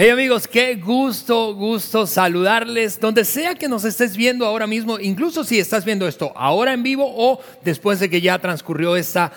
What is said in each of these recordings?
Hey amigos, qué gusto, gusto saludarles. Donde sea que nos estés viendo ahora mismo, incluso si estás viendo esto ahora en vivo o después de que ya transcurrió esta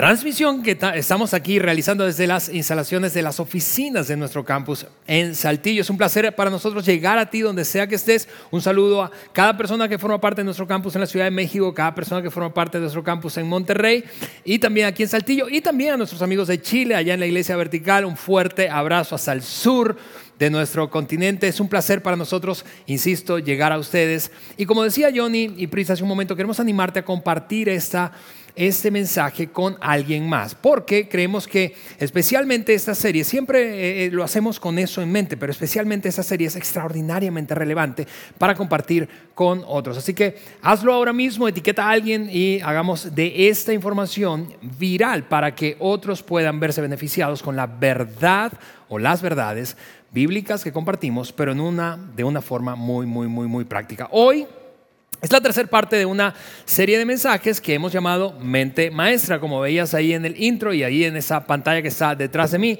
transmisión que estamos aquí realizando desde las instalaciones de las oficinas de nuestro campus en Saltillo. Es un placer para nosotros llegar a ti donde sea que estés. Un saludo a cada persona que forma parte de nuestro campus en la Ciudad de México, cada persona que forma parte de nuestro campus en Monterrey y también aquí en Saltillo y también a nuestros amigos de Chile, allá en la Iglesia Vertical. Un fuerte abrazo hasta el sur de nuestro continente. Es un placer para nosotros, insisto, llegar a ustedes. Y como decía Johnny y Pris hace un momento, queremos animarte a compartir esta este mensaje con alguien más, porque creemos que especialmente esta serie, siempre eh, eh, lo hacemos con eso en mente, pero especialmente esta serie es extraordinariamente relevante para compartir con otros. Así que hazlo ahora mismo, etiqueta a alguien y hagamos de esta información viral para que otros puedan verse beneficiados con la verdad o las verdades bíblicas que compartimos, pero en una, de una forma muy, muy, muy, muy práctica. Hoy es la tercera parte de una serie de mensajes que hemos llamado Mente Maestra, como veías ahí en el intro y ahí en esa pantalla que está detrás de mí.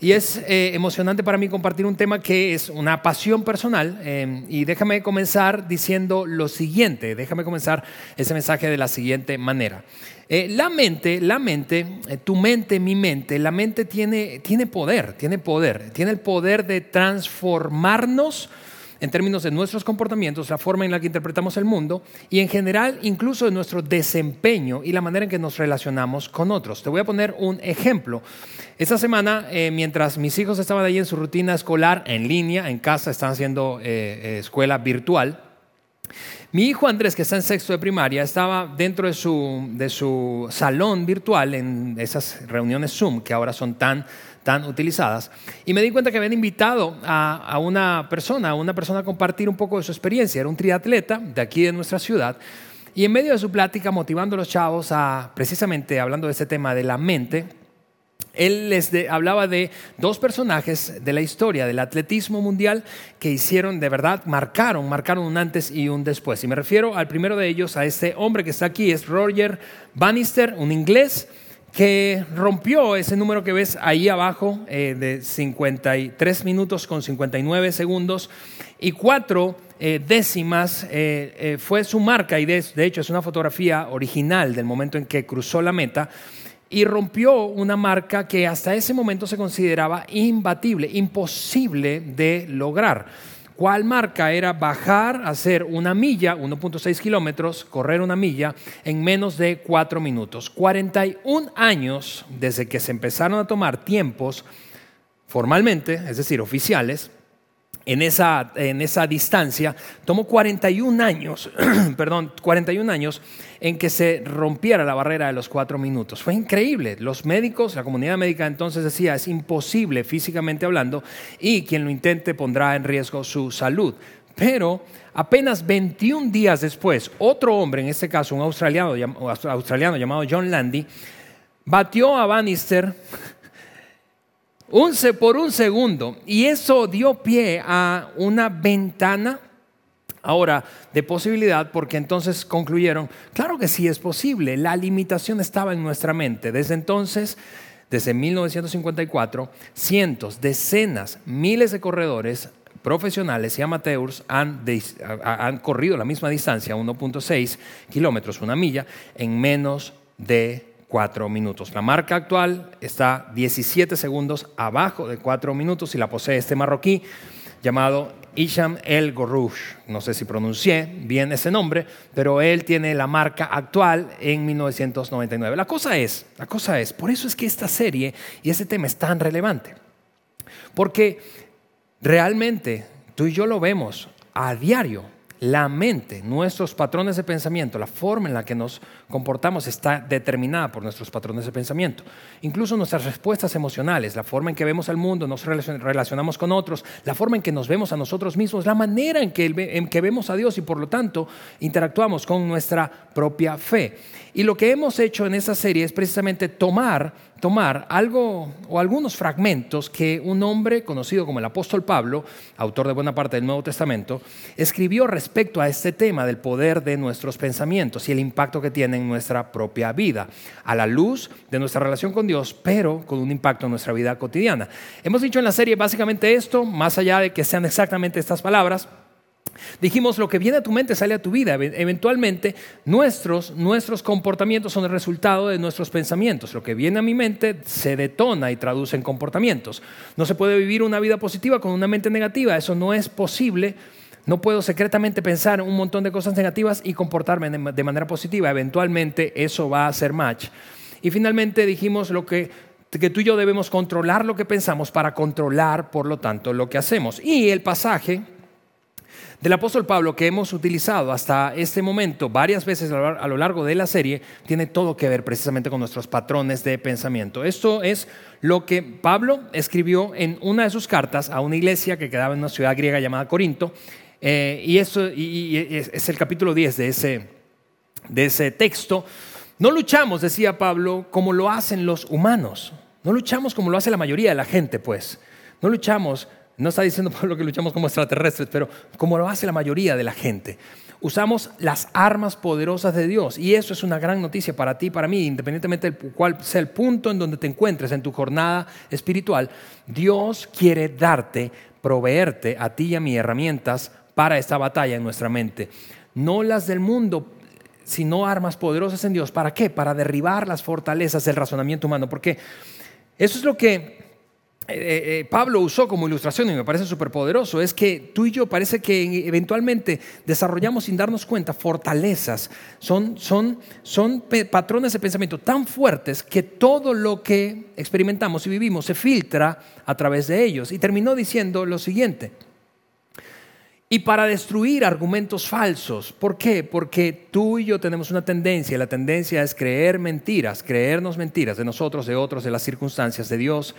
Y es eh, emocionante para mí compartir un tema que es una pasión personal. Eh, y déjame comenzar diciendo lo siguiente, déjame comenzar ese mensaje de la siguiente manera. Eh, la mente, la mente, tu mente, mi mente, la mente tiene, tiene poder, tiene poder, tiene el poder de transformarnos en términos de nuestros comportamientos, la forma en la que interpretamos el mundo y en general incluso de nuestro desempeño y la manera en que nos relacionamos con otros. Te voy a poner un ejemplo. Esta semana, eh, mientras mis hijos estaban ahí en su rutina escolar en línea, en casa, están haciendo eh, eh, escuela virtual, mi hijo Andrés, que está en sexto de primaria, estaba dentro de su, de su salón virtual en esas reuniones Zoom que ahora son tan tan utilizadas. Y me di cuenta que habían invitado a, una persona, a una persona a compartir un poco de su experiencia. Era un triatleta de aquí de nuestra ciudad. Y en medio de su plática, motivando a los chavos a, precisamente hablando de este tema de la mente, él les hablaba de dos personajes de la historia del atletismo mundial que hicieron, de verdad, marcaron, marcaron un antes y un después. Y me refiero al primero de ellos, a este hombre que está aquí, es Roger Bannister, un inglés que rompió ese número que ves ahí abajo eh, de 53 minutos con 59 segundos y cuatro eh, décimas eh, fue su marca y de, de hecho es una fotografía original del momento en que cruzó la meta y rompió una marca que hasta ese momento se consideraba imbatible, imposible de lograr. ¿Cuál marca era bajar, hacer una milla, 1.6 kilómetros, correr una milla en menos de 4 minutos? 41 años desde que se empezaron a tomar tiempos formalmente, es decir, oficiales, en esa, en esa distancia, tomó 41 años, perdón, 41 años en que se rompiera la barrera de los cuatro minutos. Fue increíble. Los médicos, la comunidad médica entonces decía, es imposible físicamente hablando y quien lo intente pondrá en riesgo su salud. Pero apenas 21 días después, otro hombre, en este caso un australiano, australiano llamado John Landy, batió a Bannister por un segundo. Y eso dio pie a una ventana ahora de posibilidad porque entonces concluyeron, claro que sí es posible, la limitación estaba en nuestra mente. Desde entonces, desde 1954, cientos, decenas, miles de corredores profesionales y amateurs han, han corrido la misma distancia, 1.6 kilómetros, una milla, en menos de cuatro minutos. La marca actual está 17 segundos abajo de cuatro minutos y la posee este marroquí llamado Isham El Gorouch. No sé si pronuncié bien ese nombre, pero él tiene la marca actual en 1999. La cosa es, la cosa es, por eso es que esta serie y este tema es tan relevante. Porque realmente tú y yo lo vemos a diario la mente, nuestros patrones de pensamiento, la forma en la que nos comportamos está determinada por nuestros patrones de pensamiento. Incluso nuestras respuestas emocionales, la forma en que vemos al mundo, nos relacionamos con otros, la forma en que nos vemos a nosotros mismos, la manera en que, en que vemos a Dios y por lo tanto interactuamos con nuestra propia fe. Y lo que hemos hecho en esta serie es precisamente tomar, tomar algo o algunos fragmentos que un hombre conocido como el apóstol Pablo, autor de buena parte del Nuevo Testamento, escribió respecto a este tema del poder de nuestros pensamientos y el impacto que tiene en nuestra propia vida, a la luz de nuestra relación con Dios, pero con un impacto en nuestra vida cotidiana. Hemos dicho en la serie básicamente esto, más allá de que sean exactamente estas palabras, Dijimos, lo que viene a tu mente sale a tu vida. Eventualmente, nuestros, nuestros comportamientos son el resultado de nuestros pensamientos. Lo que viene a mi mente se detona y traduce en comportamientos. No se puede vivir una vida positiva con una mente negativa. Eso no es posible. No puedo secretamente pensar un montón de cosas negativas y comportarme de manera positiva. Eventualmente, eso va a ser match. Y finalmente dijimos lo que que tú y yo debemos controlar lo que pensamos para controlar, por lo tanto, lo que hacemos. Y el pasaje del apóstol Pablo que hemos utilizado hasta este momento varias veces a lo largo de la serie tiene todo que ver precisamente con nuestros patrones de pensamiento. Esto es lo que Pablo escribió en una de sus cartas a una iglesia que quedaba en una ciudad griega llamada Corinto. Eh, y, eso, y, es el capítulo 10 de ese, de ese texto. No luchamos, decía Pablo, como lo hacen los humanos. No luchamos como lo hace la mayoría de la gente, pues. No luchamos no está diciendo Pablo que luchamos como extraterrestres, pero como lo hace la mayoría de la gente. Usamos las armas poderosas de Dios y eso es una gran noticia para ti y para mí, independientemente del cual sea el punto en donde te encuentres en tu jornada espiritual. Dios quiere darte, proveerte a ti y a mí herramientas para esta batalla en nuestra mente. No las del mundo, sino armas poderosas en Dios. ¿Para qué? Para derribar las fortalezas del razonamiento humano. Porque eso es lo que eh, eh, eh, Pablo usó como ilustración y me parece súper poderoso es que tú y yo parece que eventualmente desarrollamos sin darnos cuenta fortalezas, son, son, son patrones de pensamiento tan fuertes que todo lo que experimentamos y vivimos se filtra a través de ellos. Y terminó diciendo lo siguiente, y para destruir argumentos falsos. ¿Por qué? Porque tú y yo tenemos una tendencia, y la tendencia es creer mentiras, creernos mentiras de nosotros, de otros, de las circunstancias, de Dios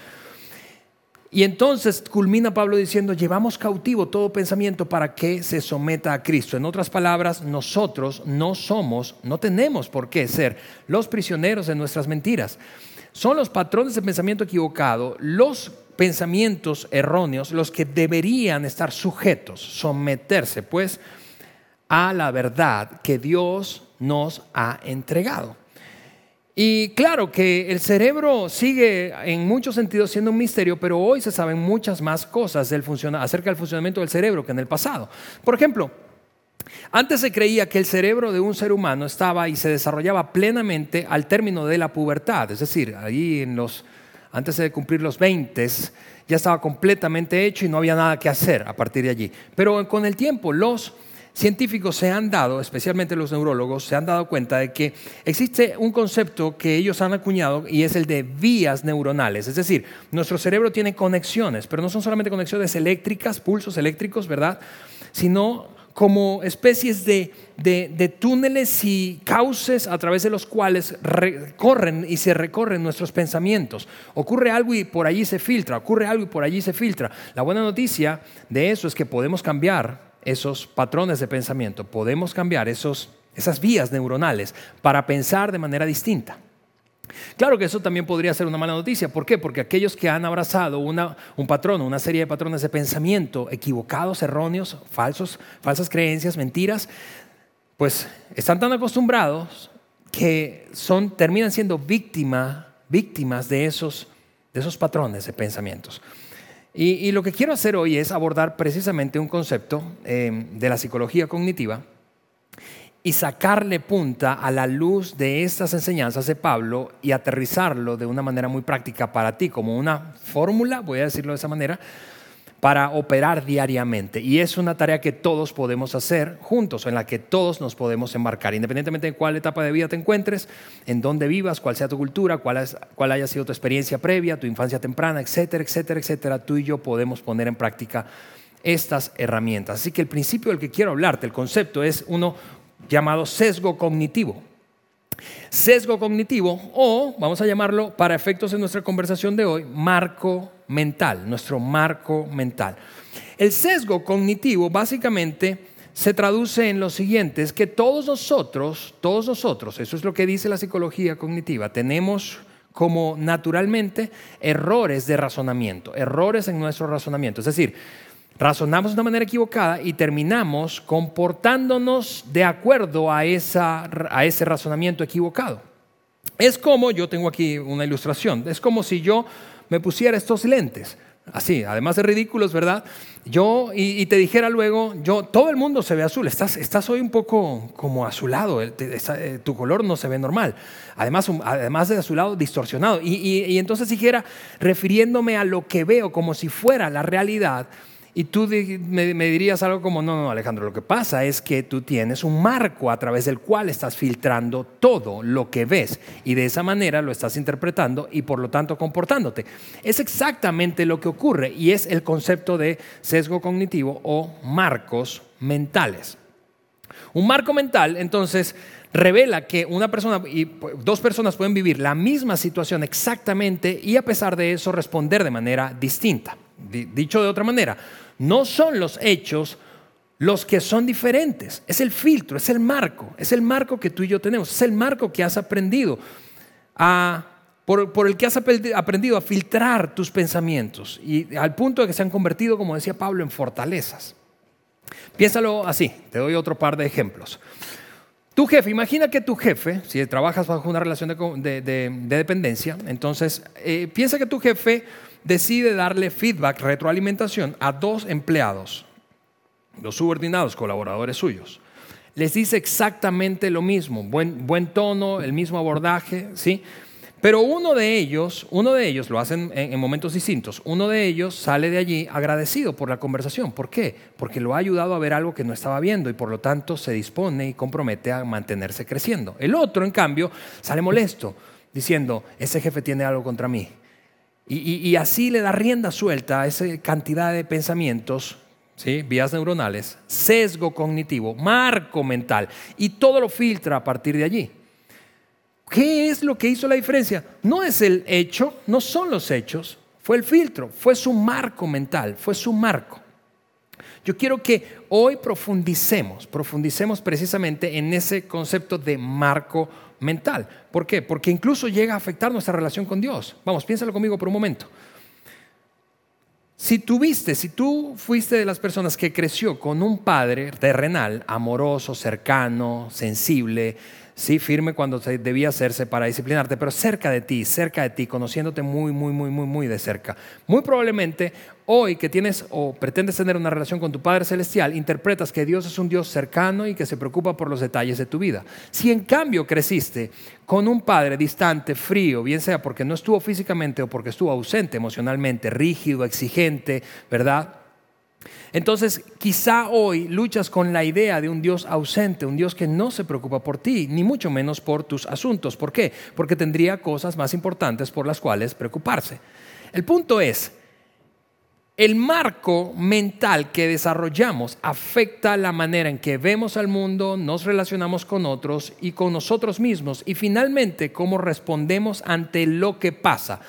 y entonces culmina Pablo diciendo, llevamos cautivo todo pensamiento para que se someta a Cristo. En otras palabras, nosotros no somos, no tenemos por qué ser los prisioneros de nuestras mentiras. Son los patrones de pensamiento equivocado, los pensamientos erróneos, los que deberían estar sujetos, someterse pues a la verdad que Dios nos ha entregado. Y claro que el cerebro sigue en muchos sentidos siendo un misterio, pero hoy se saben muchas más cosas del acerca del funcionamiento del cerebro que en el pasado. Por ejemplo, antes se creía que el cerebro de un ser humano estaba y se desarrollaba plenamente al término de la pubertad, es decir, ahí en los, antes de cumplir los 20 ya estaba completamente hecho y no había nada que hacer a partir de allí. Pero con el tiempo los científicos se han dado, especialmente los neurólogos, se han dado cuenta de que existe un concepto que ellos han acuñado y es el de vías neuronales. Es decir, nuestro cerebro tiene conexiones, pero no son solamente conexiones eléctricas, pulsos eléctricos, ¿verdad? Sino como especies de, túneles y cauces a través de los cuales recorren y se recorren nuestros pensamientos. Ocurre algo y por allí se filtra, ocurre algo y por allí se filtra. La buena noticia de eso es que podemos cambiar esos patrones de pensamiento, podemos cambiar esos, esas vías neuronales para pensar de manera distinta. Claro que eso también podría ser una mala noticia. ¿Por qué? Porque aquellos que han abrazado una, un patrón, una serie de patrones de pensamiento equivocados, erróneos, falsos, falsas creencias, mentiras, pues están tan acostumbrados que son, terminan siendo víctima, víctimas de esos, de esos patrones de pensamientos. Y, lo que quiero hacer hoy es abordar precisamente un concepto eh, de la psicología cognitiva y sacarle punta a la luz de estas enseñanzas de Pablo y aterrizarlo de una manera muy práctica para ti, como una fórmula, voy a decirlo de esa manera, para operar diariamente. Y es una tarea que todos podemos hacer juntos, en la que todos nos podemos embarcar, independientemente de cuál etapa de vida te encuentres, en dónde vivas, cuál sea tu cultura, cuál, cuál haya sido tu experiencia previa, tu infancia temprana, etcétera, etcétera, etcétera. Tú y yo podemos poner en práctica estas herramientas. Así que el principio del que quiero hablarte, el concepto es uno llamado sesgo cognitivo. Sesgo cognitivo o, vamos a llamarlo para efectos de nuestra conversación de hoy, marco mental, nuestro marco mental. El sesgo cognitivo básicamente se traduce en lo siguiente, es que todos nosotros, todos nosotros, eso es lo que dice la psicología cognitiva, tenemos como naturalmente errores de razonamiento, errores en nuestro razonamiento. Es decir, razonamos de una manera equivocada y terminamos comportándonos de acuerdo a, esa, a ese razonamiento equivocado. Es como, yo tengo aquí una ilustración, es como si yo me pusiera estos lentes así, además de ridículos, ¿verdad? Yo, y, te dijera luego, yo, todo el mundo se ve azul, estás, estás hoy un poco como azulado, eh, tu color no se ve normal, además, además de azulado, distorsionado. Y, y entonces dijera, refiriéndome a lo que veo como si fuera la realidad, y tú me, dirías algo como, no, no, Alejandro, lo que pasa es que tú tienes un marco a través del cual estás filtrando todo lo que ves y de esa manera lo estás interpretando y por lo tanto comportándote. Es exactamente lo que ocurre y es el concepto de sesgo cognitivo o marcos mentales. Un marco mental, entonces, revela que una persona y dos personas pueden vivir la misma situación exactamente y a pesar de eso responder de manera distinta. Dicho de otra manera, no son los hechos los que son diferentes, es el filtro, es el marco, es el marco que tú y yo tenemos, es el marco que has aprendido por, el que has aprendido a filtrar tus pensamientos y al punto de que se han convertido, como decía Pablo, en fortalezas. Piénsalo así, te doy otro par de ejemplos. Tu jefe, imagina que tu jefe, si trabajas bajo una relación de, dependencia, entonces eh, piensa que tu jefe decide darle feedback, retroalimentación a dos empleados, los subordinados, colaboradores suyos. Les dice exactamente lo mismo, buen, buen tono, el mismo abordaje, ¿sí? Pero uno de ellos, uno de ellos lo hacen en, momentos distintos. Uno de ellos sale de allí agradecido por la conversación. ¿Por qué? Porque lo ha ayudado a ver algo que no estaba viendo y por lo tanto se dispone y compromete a mantenerse creciendo. El otro, en cambio, sale molesto diciendo, ese jefe tiene algo contra mí. Y, así le da rienda suelta a esa cantidad de pensamientos, ¿sí? vías neuronales, sesgo cognitivo, marco mental, y todo lo filtra a partir de allí. ¿Qué es lo que hizo la diferencia? No es el hecho, no son los hechos, fue el filtro, fue su marco mental, fue su marco. Yo quiero que hoy profundicemos, profundicemos precisamente en ese concepto de marco mental. ¿Por qué? Porque incluso llega a afectar nuestra relación con Dios. Vamos, piénsalo conmigo por un momento. Si tuviste, si tú fuiste de las personas que creció con un padre terrenal, amoroso, cercano, sensible, sí, firme cuando debía hacerse para disciplinarte, pero cerca de ti, cerca de ti, conociéndote muy, muy, muy, muy, muy de cerca. Muy probablemente hoy que tienes o pretendes tener una relación con tu Padre Celestial, interpretas que Dios es un Dios cercano y que se preocupa por los detalles de tu vida. Si en cambio creciste con un Padre distante, frío, bien sea porque no estuvo físicamente o porque estuvo ausente emocionalmente, rígido, exigente, ¿verdad? Entonces, quizá hoy luchas con la idea de un Dios ausente, un Dios que no se preocupa por ti, ni mucho menos por tus asuntos. ¿Por qué? Porque tendría cosas más importantes por las cuales preocuparse. El punto es, el marco mental que desarrollamos afecta la manera en que vemos al mundo, nos relacionamos con otros y con nosotros mismos y finalmente cómo respondemos ante lo que pasa,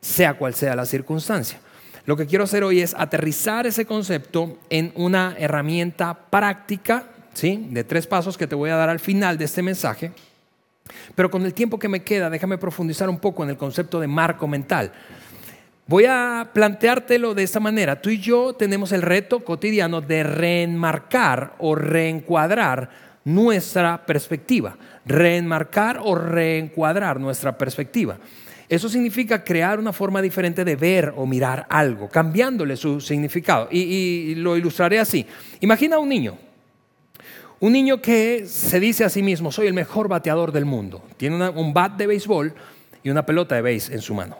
sea cual sea la circunstancia. Lo que quiero hacer hoy es aterrizar ese concepto en una herramienta práctica, ¿sí? De tres pasos que te voy a dar al final de este mensaje. Pero con el tiempo que me queda, déjame profundizar un poco en el concepto de marco mental. Voy a planteártelo de esta manera. Tú y yo tenemos el reto cotidiano de reenmarcar o reencuadrar nuestra perspectiva. Reenmarcar o reencuadrar nuestra perspectiva. Eso significa crear una forma diferente de ver o mirar algo, cambiándole su significado. Y, lo ilustraré así. Imagina un niño. Un niño que se dice a sí mismo, soy el mejor bateador del mundo. Tiene un bat de béisbol y una pelota de béis en su mano.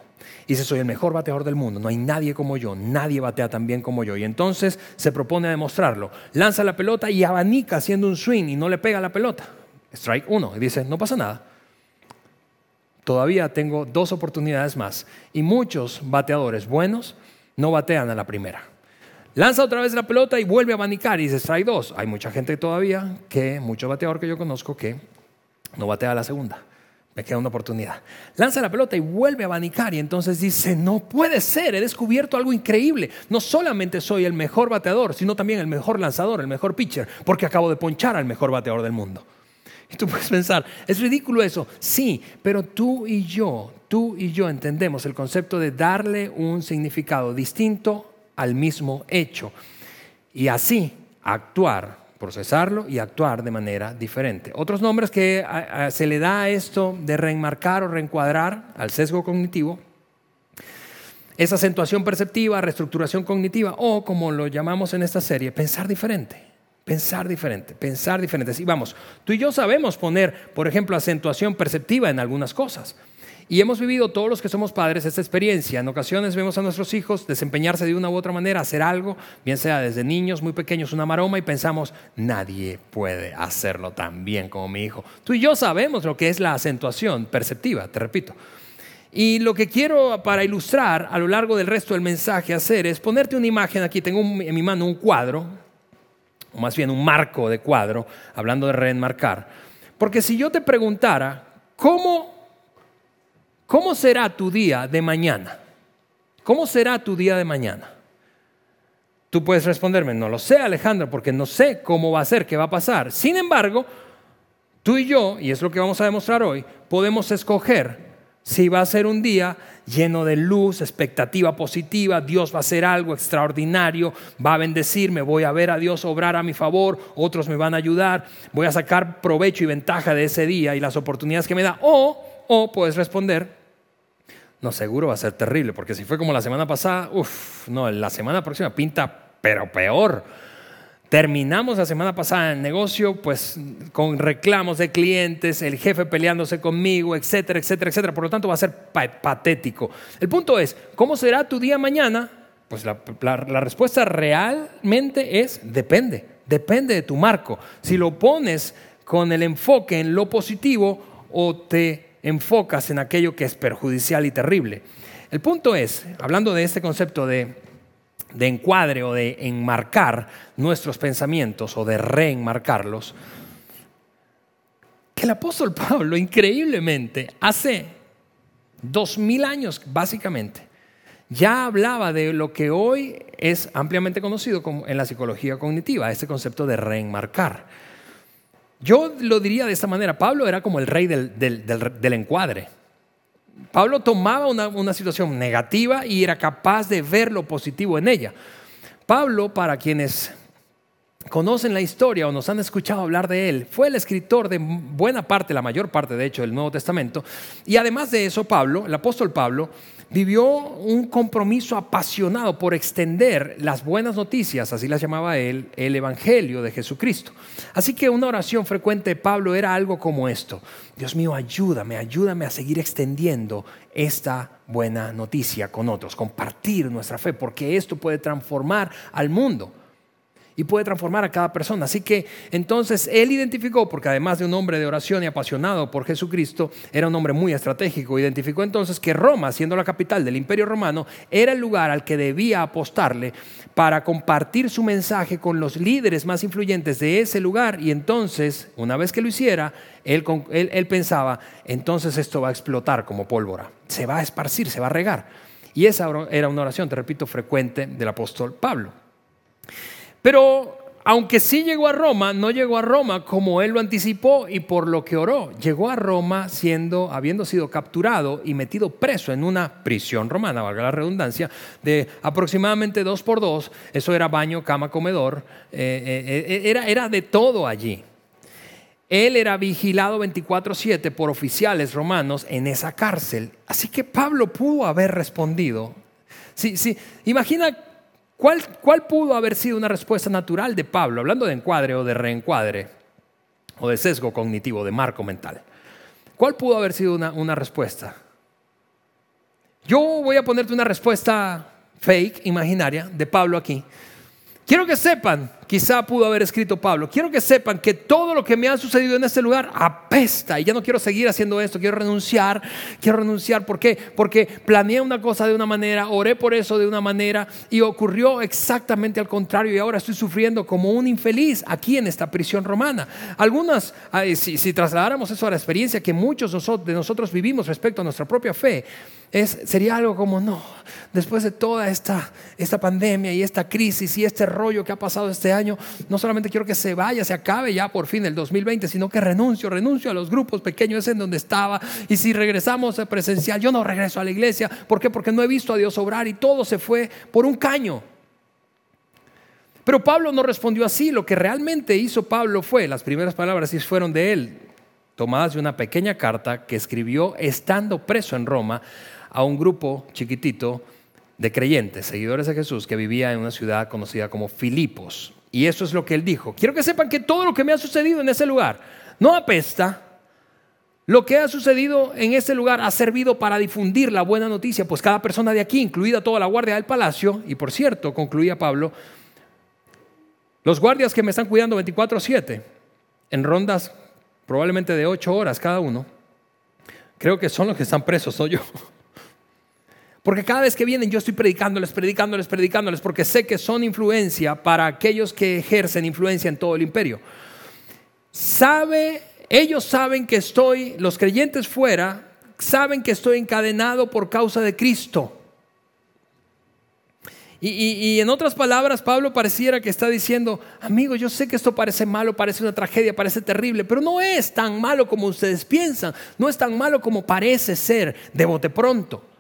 Y dice, soy el mejor bateador del mundo, no hay nadie como yo, nadie batea tan bien como yo. Y entonces se propone demostrarlo. Lanza la pelota y abanica haciendo un swing y no le pega la pelota. Strike uno. Y dice, no pasa nada todavía tengo dos oportunidades más. Y muchos bateadores buenos no batean a la primera. Lanza otra vez la pelota y vuelve a abanicar y dice strike dos. Hay mucha gente todavía, que, mucho bateador que yo conozco, que no batea a la segunda. Me queda una oportunidad. Lanza la pelota y vuelve a abanicar y entonces dice, no puede ser, he descubierto algo increíble. No solamente soy el mejor bateador, sino también el mejor lanzador, el mejor pitcher, porque acabo de ponchar al mejor bateador del mundo. Y tú puedes pensar, ¿es ridículo eso? Sí, pero tú y yo, tú y yo entendemos el concepto de darle un significado distinto al mismo hecho y así actuar procesarlo y actuar de manera diferente. Otros nombres que se le da a esto de reenmarcar o reencuadrar al sesgo cognitivo es acentuación perceptiva, reestructuración cognitiva o, como lo llamamos en esta serie, pensar diferente. Pensar diferente, pensar diferente. Y vamos, tú y yo sabemos poner, por ejemplo, acentuación perceptiva en algunas cosas. Y hemos vivido todos los que somos padres esta experiencia. En ocasiones vemos a nuestros hijos desempeñarse de una u otra manera, hacer algo, bien sea desde niños muy pequeños, una maroma, y pensamos, nadie puede hacerlo tan bien como mi hijo. Tú y yo sabemos lo que es la acentuación perceptiva, te repito. Y lo que quiero para ilustrar a lo largo del resto del mensaje hacer es ponerte una imagen aquí. Tengo en mi mano un cuadro, más bien un marco de cuadro, hablando de reenmarcar. Porque si yo te preguntara, ¿cómo ¿Cómo será tu día de mañana? ¿Cómo será tu día de mañana? Tú puedes responderme, no lo sé Alejandro, porque no sé cómo va a ser, qué va a pasar. Sin embargo, tú y yo, y es lo que vamos a demostrar hoy, podemos escoger si va a ser un día lleno de luz, expectativa positiva, Dios va a hacer algo extraordinario, va a bendecirme, voy a ver a Dios obrar a mi favor, otros me van a ayudar, voy a sacar provecho y ventaja de ese día y las oportunidades que me da. O, o puedes responder, no, seguro va a ser terrible, porque si fue como la semana pasada, uff, no, la semana próxima pinta, pero peor. Terminamos la semana pasada en el negocio, pues con reclamos de clientes, el jefe peleándose conmigo, etcétera, etcétera, etcétera. Por lo tanto, va a ser patético. El punto es, ¿cómo será tu día mañana? Pues la, la respuesta realmente es depende, depende de tu marco. Si lo pones con el enfoque en lo positivo o te enfocas en aquello que es perjudicial y terrible. El punto es, hablando de este concepto de, encuadre o de enmarcar nuestros pensamientos o de reenmarcarlos, que el apóstol Pablo increíblemente hace dos mil años básicamente ya hablaba de lo que hoy es ampliamente conocido en la psicología cognitiva, este concepto de reenmarcar. Yo lo diría de esta manera, Pablo era como el rey del, encuadre. Pablo tomaba una, una, situación negativa y era capaz de ver lo positivo en ella. Pablo, para quienes conocen la historia o nos han escuchado hablar de él, fue el escritor de buena parte, la mayor parte de hecho, del Nuevo Testamento. Y además de eso, Pablo, el apóstol Pablo, vivió un compromiso apasionado por extender las buenas noticias, así las llamaba él, el Evangelio de Jesucristo. Así que una oración frecuente de Pablo era algo como esto. Dios mío, ayúdame, ayúdame a seguir extendiendo esta buena noticia con otros, compartir nuestra fe, porque esto puede transformar al mundo y puede transformar a cada persona. Así que entonces él identificó, porque además de un hombre de oración y apasionado por Jesucristo, era un hombre muy estratégico, identificó entonces que Roma, siendo la capital del imperio romano, era el lugar al que debía apostarle para compartir su mensaje con los líderes más influyentes de ese lugar y entonces, una vez que lo hiciera, él, pensaba, entonces esto va a explotar como pólvora, se va a esparcir, se va a regar. Y esa era una oración, te repito, frecuente del apóstol Pablo. Pero aunque sí llegó a Roma, no llegó a Roma como él lo anticipó y por lo que oró. Llegó a Roma siendo, habiendo sido capturado y metido preso en una prisión romana, valga la redundancia, de aproximadamente dos por dos. Eso era baño, cama, comedor. Eh, eh, eh, era, era de todo allí. Él era vigilado 24/7 por oficiales romanos en esa cárcel. Así que Pablo pudo haber respondido. Sí, sí. Imagina ¿Cuál, pudo haber sido una respuesta natural de Pablo, hablando de encuadre o de reencuadre, o de sesgo cognitivo, de marco mental? ¿Cuál pudo haber sido una, una respuesta? Yo voy a ponerte una respuesta fake, imaginaria, de Pablo aquí. Quiero que sepan quizá pudo haber escrito Pablo, quiero que sepan que todo lo que me ha sucedido en este lugar apesta y ya no quiero seguir haciendo esto, quiero renunciar, quiero renunciar. ¿Por qué? Porque planeé una cosa de una manera, oré por eso de una manera y ocurrió exactamente al contrario y ahora estoy sufriendo como un infeliz aquí en esta prisión romana. Algunas, si, si trasladáramos eso a la experiencia que muchos de nosotros vivimos respecto a nuestra propia fe, es, sería algo como, no, después de toda esta, esta pandemia y esta crisis y este rollo que ha pasado este año, no solamente quiero que se vaya, se acabe ya por fin el 2020, sino que renuncio, renuncio a los grupos pequeños en donde estaba. Y si regresamos a presencial, yo no regreso a la iglesia. ¿Por qué? Porque no he visto a Dios obrar y todo se fue por un caño. Pero Pablo no respondió así. Lo que realmente hizo Pablo fue, las primeras palabras fueron de él, tomadas de una pequeña carta que escribió estando preso en Roma a un grupo chiquitito de creyentes, seguidores de Jesús, que vivía en una ciudad conocida como Filipos. Y eso es lo que él dijo. Quiero que sepan que todo lo que me ha sucedido en ese lugar no apesta. Lo que ha sucedido en ese lugar ha servido para difundir la buena noticia, pues cada persona de aquí, incluida toda la guardia del palacio, y por cierto, concluía Pablo, los guardias que me están cuidando 24/7, en rondas probablemente de 8 horas cada uno, creo que son los que están presos, soy yo. Porque cada vez que vienen yo estoy predicándoles, predicándoles, predicándoles, porque sé que son influencia para aquellos que ejercen influencia en todo el imperio. Sabe, ellos saben que estoy, los creyentes fuera, saben que estoy encadenado por causa de Cristo. Y, y, en otras palabras, Pablo pareciera que está diciendo, amigo, yo sé que esto parece malo, parece una tragedia, parece terrible, pero no es tan malo como ustedes piensan, no es tan malo como parece ser de bote pronto.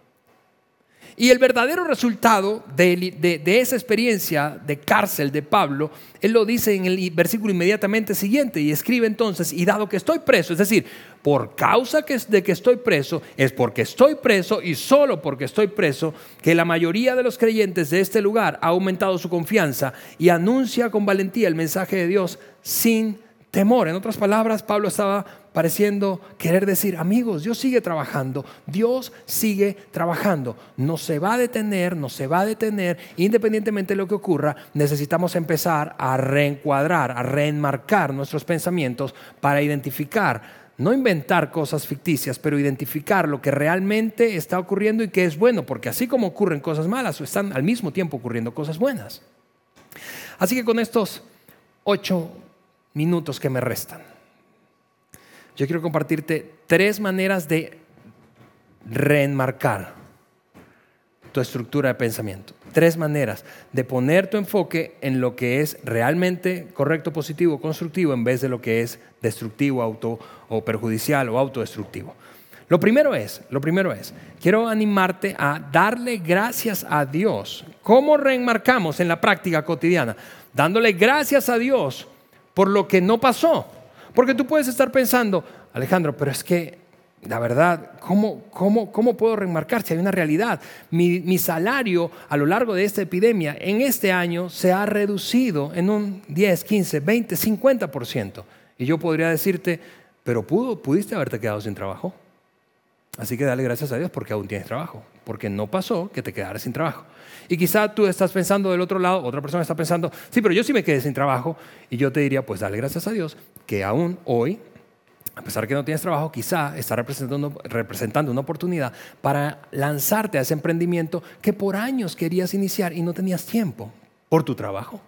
Y el verdadero resultado de, esa experiencia de cárcel de Pablo, él lo dice en el versículo inmediatamente siguiente y escribe entonces, y dado que estoy preso, es decir, por causa de que estoy preso, es porque estoy preso y solo porque estoy preso, que la mayoría de los creyentes de este lugar ha aumentado su confianza y anuncia con valentía el mensaje de Dios sin temor. En otras palabras, Pablo estaba pareciendo querer decir, amigos, Dios sigue trabajando, Dios sigue trabajando, no se va a detener, no se va a detener, independientemente de lo que ocurra, necesitamos empezar a reencuadrar, a reenmarcar nuestros pensamientos para identificar no inventar cosas ficticias, pero identificar lo que realmente está ocurriendo y que es bueno, porque así como ocurren cosas malas, están al mismo tiempo ocurriendo cosas buenas. Así que con estos ocho minutos que me restan, yo quiero compartirte tres maneras de reenmarcar tu estructura de pensamiento. Tres maneras de poner tu enfoque en lo que es realmente correcto, positivo, constructivo, en vez de lo que es destructivo, auto o perjudicial o autodestructivo. Lo primero es, lo primero es, quiero animarte a darle gracias a Dios. ¿Cómo reenmarcamos en la práctica cotidiana? Dándole gracias a Dios por lo que no pasó. Porque tú puedes estar pensando, Alejandro, pero es que, la verdad, ¿cómo, cómo, cómo puedo remarcar si hay una realidad? Mi, mi, salario a lo largo de esta epidemia en este año se ha reducido en un 10, 15, 20, 50%. Y yo podría decirte, pero pudo, pudiste haberte quedado sin trabajo. Así que dale gracias a Dios porque aún tienes trabajo, porque no pasó que te quedaras sin trabajo. Y quizá tú estás pensando del otro lado, otra persona está pensando, sí, pero yo sí me quedé sin trabajo. Y yo te diría, pues dale gracias a Dios que aún hoy, a pesar que no tienes trabajo, quizá está representando, representando una oportunidad para lanzarte a ese emprendimiento que por años querías iniciar y no tenías tiempo por tu trabajo.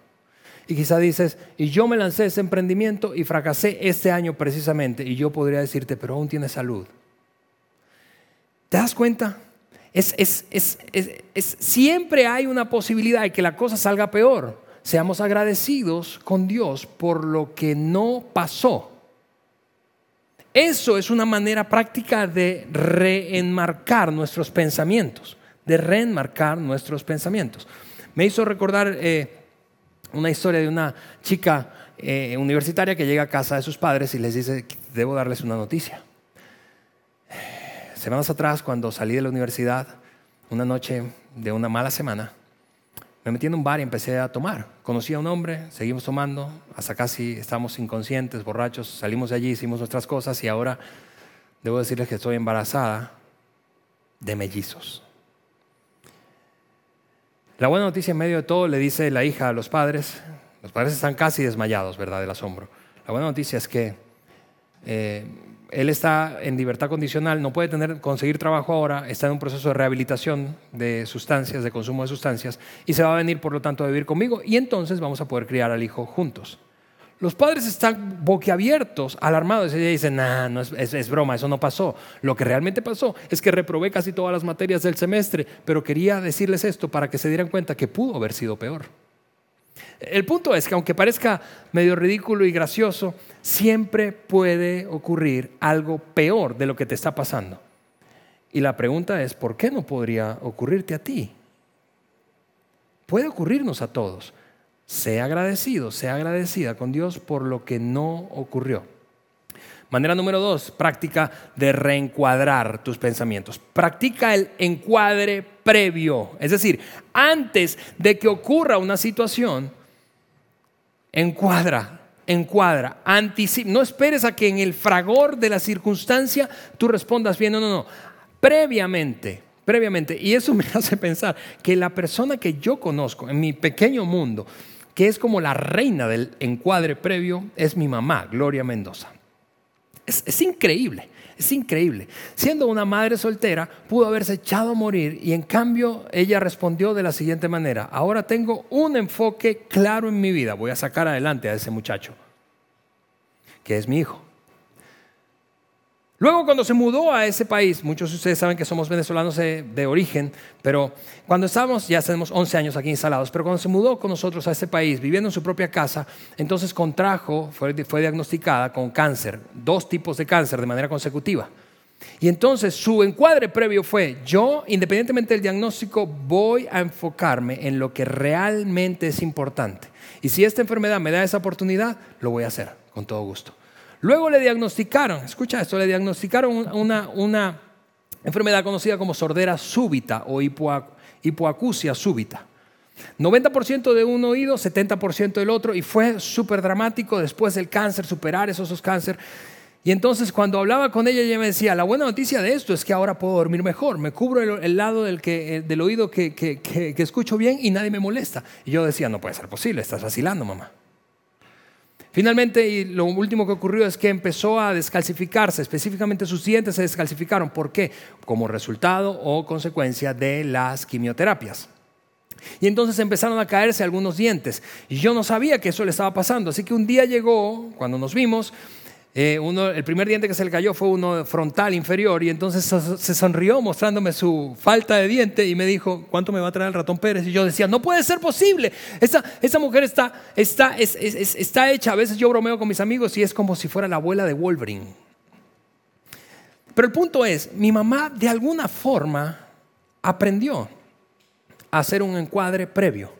Y quizá dices, y yo me lancé ese emprendimiento y fracasé este año precisamente. Y yo podría decirte, pero aún tienes salud. ¿Te das cuenta? Es, siempre hay una posibilidad de que la cosa salga peor. Seamos agradecidos con Dios por lo que no pasó. Eso es una manera práctica de reenmarcar nuestros pensamientos, de reenmarcar nuestros pensamientos. Me hizo recordar eh, una historia de una chica eh, universitaria que llega a casa de sus padres y les dice, debo darles una noticia semanas atrás, cuando salí de la universidad, una noche de una mala semana, me metí en un bar y empecé a tomar. Conocí a un hombre, seguimos tomando, hasta casi estamos inconscientes, borrachos, salimos de allí, hicimos nuestras cosas y ahora debo decirles que estoy embarazada de mellizos. La buena noticia en medio de todo le dice la hija a los padres, Los padres están casi desmayados, ¿verdad?, del asombro. La buena noticia es que eh, él está en libertad condicional, no puede tener, conseguir trabajo ahora, está en un proceso de rehabilitación de sustancias, de consumo de sustancias, y se va a venir, por lo tanto, a vivir conmigo, y entonces vamos a poder criar al hijo juntos. Los padres están boquiabiertos, alarmados, y dicen, nah, no es, es, broma, eso no pasó. Lo que realmente pasó es que reprobé casi todas las materias del semestre, pero quería decirles esto para que se dieran cuenta que pudo haber sido peor. El punto es que aunque parezca medio ridículo y gracioso, siempre puede ocurrir algo peor de lo que te está pasando. Y la pregunta es, ¿por qué no podría ocurrirte a ti? Puede ocurrirnos a todos. Sea agradecido, sea agradecida con Dios por lo que no ocurrió. Manera número dos, práctica de reencuadrar tus pensamientos. Practica el encuadre previo. Es decir, antes de que ocurra una situación, encuadra, encuadra, anticipa. No esperes a que en el fragor de la circunstancia tú respondas bien, no, no, no. Previamente, previamente. Y eso me hace pensar que la persona que yo conozco en mi pequeño mundo, que es como la reina del encuadre previo, es mi mamá, Gloria Mendoza. Es, increíble. Es increíble. Siendo una madre soltera, pudo haberse echado a morir y en cambio ella respondió de la siguiente manera, ahora tengo un enfoque claro en mi vida, voy a sacar adelante a ese muchacho, que es mi hijo. Luego cuando se mudó a ese país, muchos de ustedes saben que somos venezolanos de, origen, pero cuando estábamos, ya tenemos 11 años aquí instalados, pero cuando se mudó con nosotros a ese país, viviendo en su propia casa, entonces contrajo, fue, fue diagnosticada con cáncer, dos tipos de cáncer de manera consecutiva. Y entonces su encuadre previo fue, yo, independientemente del diagnóstico, voy a enfocarme en lo que realmente es importante. Y si esta enfermedad me da esa oportunidad, lo voy a hacer con todo gusto. Luego le diagnosticaron, escucha esto, le diagnosticaron una, enfermedad conocida como sordera súbita o hipoacusia súbita. 90% de un oído, 70% del otro, y fue súper dramático después del cáncer, superar esos, esos cáncer. Y entonces cuando hablaba con ella, ella me decía, la buena noticia de esto es que ahora puedo dormir mejor, me cubro el, lado del, que, del oído que, que escucho bien y nadie me molesta. Y yo decía, no puede ser posible, estás vacilando, mamá. Finalmente, y lo último que ocurrió es que empezó a descalcificarse, específicamente sus dientes se descalcificaron. ¿Por qué? Como resultado o consecuencia de las quimioterapias. Y entonces empezaron a caerse algunos dientes. Y yo no sabía que eso le estaba pasando. Así que un día llegó, cuando nos vimos, eh, el primer diente que se le cayó fue uno frontal inferior y entonces se sonrió mostrándome su falta de diente y me dijo, ¿cuánto me va a traer el ratón Pérez? Y yo decía, no puede ser posible, esa, esa mujer está, está, está hecha, a veces yo bromeo con mis amigos y es como si fuera la abuela de Wolverine. Pero el punto es, mi mamá de alguna forma aprendió a hacer un encuadre previo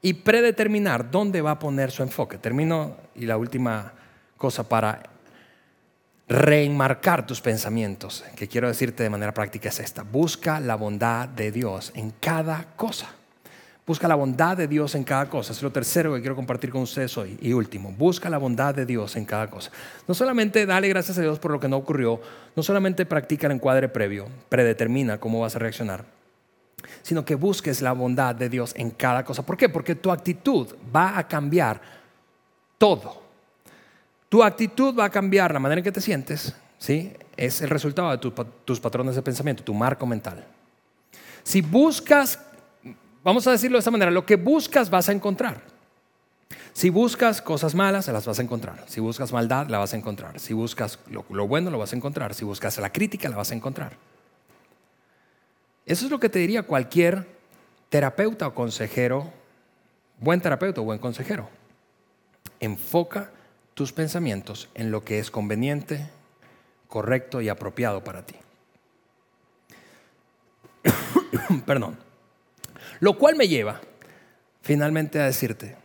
y predeterminar dónde va a poner su enfoque. Termino y la última cosa para reenmarcar tus pensamientos, que quiero decirte de manera práctica es esta. Busca la bondad de Dios en cada cosa. Busca la bondad de Dios en cada cosa. Es lo tercero que quiero compartir con ustedes hoy. Y último, busca la bondad de Dios en cada cosa. No solamente dale gracias a Dios por lo que no ocurrió, no solamente practica el encuadre previo, predetermina cómo vas a reaccionar, sino que busques la bondad de Dios en cada cosa. ¿Por qué? Porque tu actitud va a cambiar todo. Tu actitud va a cambiar, la manera en que te sientes, ¿sí? Es el resultado de tus patrones de pensamiento, tu marco mental. Si buscas, vamos a decirlo de esta manera, lo que buscas vas a encontrar. Si buscas cosas malas, las vas a encontrar. Si buscas maldad, la vas a encontrar. Si buscas lo, lo, bueno, lo vas a encontrar. Si buscas la crítica, la vas a encontrar. Eso es lo que te diría cualquier terapeuta o consejero, buen terapeuta o buen consejero. Enfoca tus pensamientos en lo que es conveniente, correcto y apropiado para ti. Perdón. Lo cual me lleva finalmente a decirte,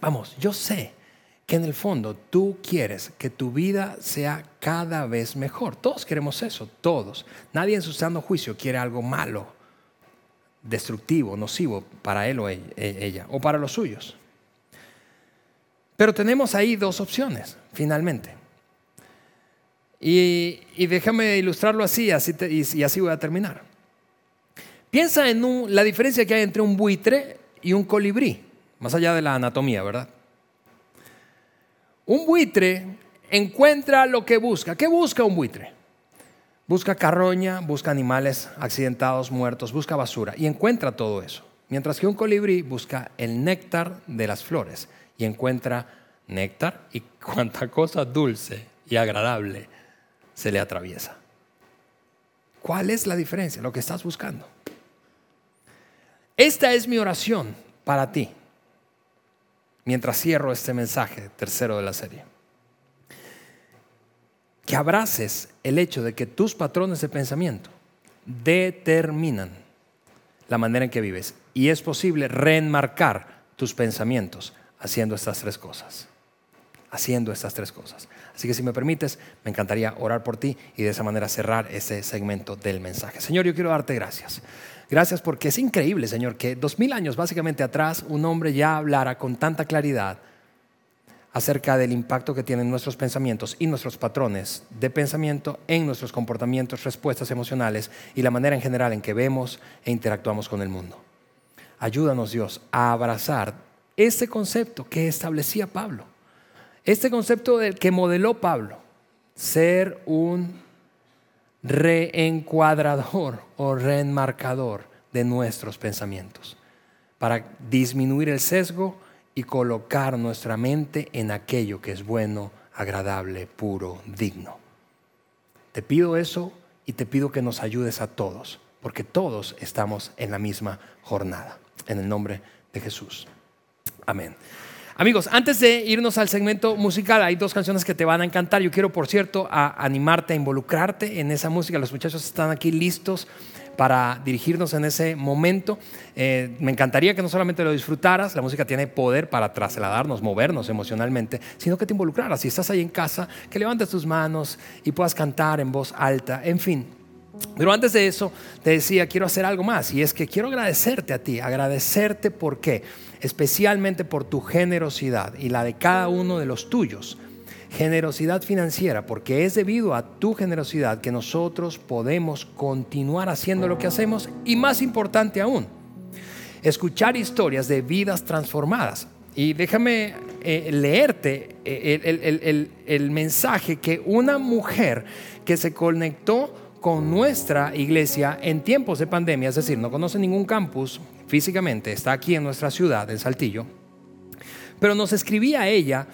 vamos, yo sé que en el fondo tú quieres que tu vida sea cada vez mejor. Todos queremos eso, todos. Nadie en su sano juicio quiere algo malo, destructivo, nocivo para él o ella, o para los suyos. Pero tenemos ahí dos opciones, finalmente. Y, déjame ilustrarlo así, así y, así voy a terminar. Piensa en la diferencia que hay entre un buitre y un colibrí. más allá de la anatomía, ¿verdad? Un buitre encuentra lo que busca. ¿Qué busca un buitre? Busca carroña, busca animales accidentados, muertos, busca basura y encuentra todo eso. Mientras que un colibrí busca el néctar de las flores encuentra néctar y cuanta cosa dulce y agradable se le atraviesa. ¿Cuál es la diferencia? Lo que estás buscando. Esta es mi oración para ti mientras cierro este mensaje tercero de la serie. Que abraces el hecho de que tus patrones de pensamiento determinan la manera en que vives y es posible reenmarcar tus pensamientos haciendo estas tres cosas. Haciendo estas tres cosas. Así que si me permites, me encantaría orar por ti y de esa manera cerrar ese segmento del mensaje. Señor, yo quiero darte gracias. Gracias porque es increíble, Señor, que dos mil años básicamente atrás un hombre ya hablara con tanta claridad acerca del impacto que tienen nuestros pensamientos y nuestros patrones de pensamiento en nuestros comportamientos, respuestas emocionales y la manera en general en que vemos e interactuamos con el mundo. Ayúdanos, Dios, a abrazar ese concepto que establecía Pablo, este concepto del que modeló Pablo, ser un reencuadrador o reenmarcador de nuestros pensamientos, para disminuir el sesgo y colocar nuestra mente en aquello que es bueno, agradable, puro, digno. Te pido eso y te pido que nos ayudes a todos, porque todos estamos en la misma jornada. En el nombre de Jesús. Amén. Amigos, antes de irnos al segmento musical, hay dos canciones que te van a encantar. Yo quiero, por cierto, animarte a involucrarte en esa música. Los muchachos están aquí listos para dirigirnos en ese momento. Eh, me encantaría que no solamente lo disfrutaras, la música tiene poder para trasladarnos, movernos emocionalmente, sino que te involucraras. Si estás ahí en casa, que levantes tus manos y puedas cantar en voz alta, en fin. Pero antes de eso, te decía, quiero hacer algo más, y es que quiero agradecerte a ti, agradecerte por qué especialmente por tu generosidad y la de cada uno de los tuyos. Generosidad financiera, porque es debido a tu generosidad que nosotros podemos continuar haciendo lo que hacemos y más importante aún, escuchar historias de vidas transformadas. Y déjame eh, leerte eh, el mensaje que una mujer que se conectó con nuestra iglesia en tiempos de pandemia, es decir, no conoce ningún campus físicamente, está aquí en nuestra ciudad, en Saltillo, pero nos escribía ella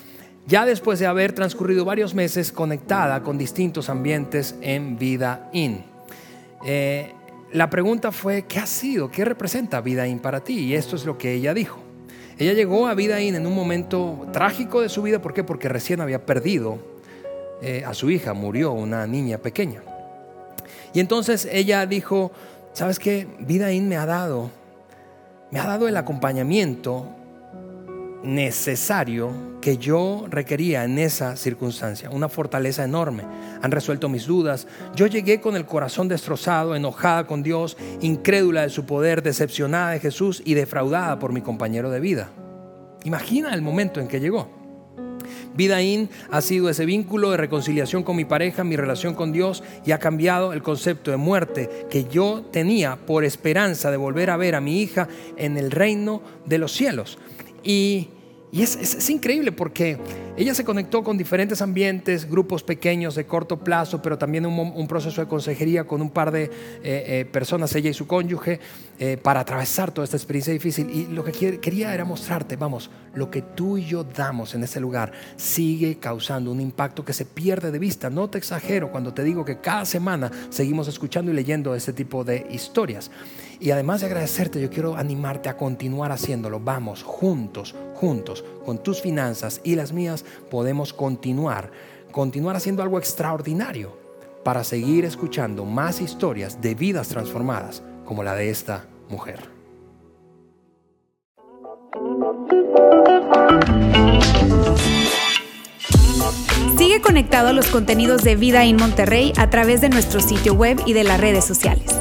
ya después de haber transcurrido varios meses conectada con distintos ambientes en Vida In. Eh, la pregunta fue, ¿qué ha sido? ¿Qué representa Vida In para ti? Y esto es lo que ella dijo. Ella llegó a Vida In en un momento trágico de su vida, ¿por qué? Porque recién había perdido eh, a su hija, murió una niña pequeña. Y entonces ella dijo, ¿sabes qué? Vida In me ha dado, me ha dado el acompañamiento necesario que yo requería en esa circunstancia, una fortaleza enorme. Han resuelto mis dudas. Yo llegué con el corazón destrozado, enojada con Dios, incrédula de su poder, decepcionada de Jesús y defraudada por mi compañero de vida. Imagina el momento en que llegó. Vidaín ha sido ese vínculo de reconciliación con mi pareja, mi relación con Dios y ha cambiado el concepto de muerte que yo tenía por esperanza de volver a ver a mi hija en el reino de los cielos. Y y es, increíble porque ella se conectó con diferentes ambientes, grupos pequeños de corto plazo, pero también un, proceso de consejería con un par de eh, eh, personas, ella y su cónyuge, eh, para atravesar toda esta experiencia difícil. Y lo que quería era mostrarte, vamos, lo que tú y yo damos en ese lugar sigue causando un impacto que se pierde de vista. No te exagero cuando te digo que cada semana seguimos escuchando y leyendo este tipo de historias. Y además de agradecerte, yo quiero animarte a continuar haciéndolo. Vamos, juntos, juntos, con tus finanzas y las mías, podemos continuar, continuar haciendo algo extraordinario para seguir escuchando más historias de vidas transformadas como la de esta mujer. Sigue conectado a los contenidos de Vida en Monterrey a través de nuestro sitio web y de las redes sociales.